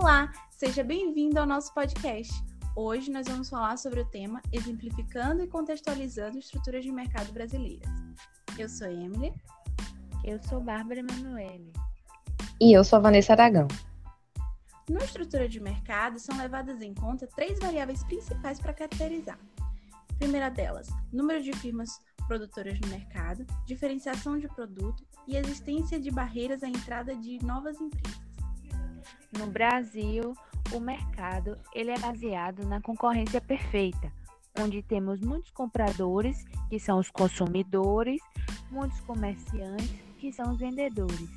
Olá, seja bem-vindo ao nosso podcast. Hoje nós vamos falar sobre o tema Exemplificando e Contextualizando Estruturas de Mercado Brasileiras. Eu sou Emily. Eu sou Bárbara Emanuele. E eu sou a Vanessa Aragão. Na estrutura de mercado são levadas em conta três variáveis principais para caracterizar. primeira delas, número de firmas produtoras no mercado, diferenciação de produto e existência de barreiras à entrada de novas empresas. No Brasil, o mercado ele é baseado na concorrência perfeita, onde temos muitos compradores, que são os consumidores, muitos comerciantes, que são os vendedores.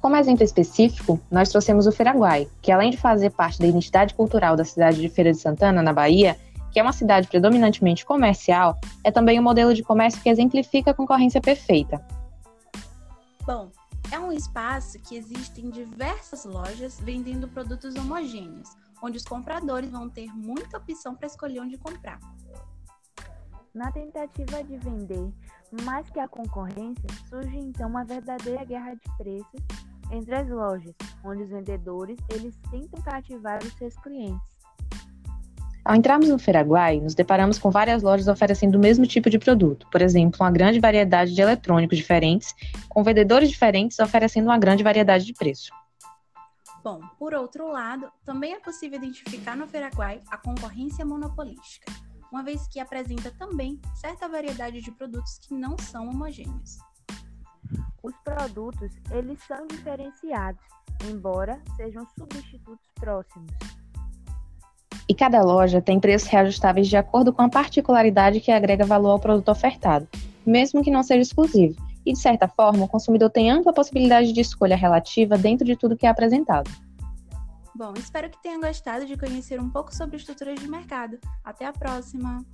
Como exemplo específico, nós trouxemos o Feiraguai, que além de fazer parte da identidade cultural da cidade de Feira de Santana, na Bahia, que é uma cidade predominantemente comercial, é também um modelo de comércio que exemplifica a concorrência perfeita. Bom, é um espaço que existem diversas lojas vendendo produtos homogêneos, onde os compradores vão ter muita opção para escolher onde comprar. Na tentativa de vender mais que a concorrência, surge então uma verdadeira guerra de preços entre as lojas, onde os vendedores eles tentam cativar os seus clientes. Ao entrarmos no Feiraguai, nos deparamos com várias lojas oferecendo o mesmo tipo de produto, por exemplo, uma grande variedade de eletrônicos diferentes, com vendedores diferentes oferecendo uma grande variedade de preço. Bom, por outro lado, também é possível identificar no Feiraguai a concorrência monopolística, uma vez que apresenta também certa variedade de produtos que não são homogêneos. Os produtos, eles são diferenciados, embora sejam substitutos próximos e cada loja tem preços reajustáveis de acordo com a particularidade que agrega valor ao produto ofertado, mesmo que não seja exclusivo. E, de certa forma, o consumidor tem ampla possibilidade de escolha relativa dentro de tudo que é apresentado. Bom, espero que tenham gostado de conhecer um pouco sobre estruturas de mercado. Até a próxima!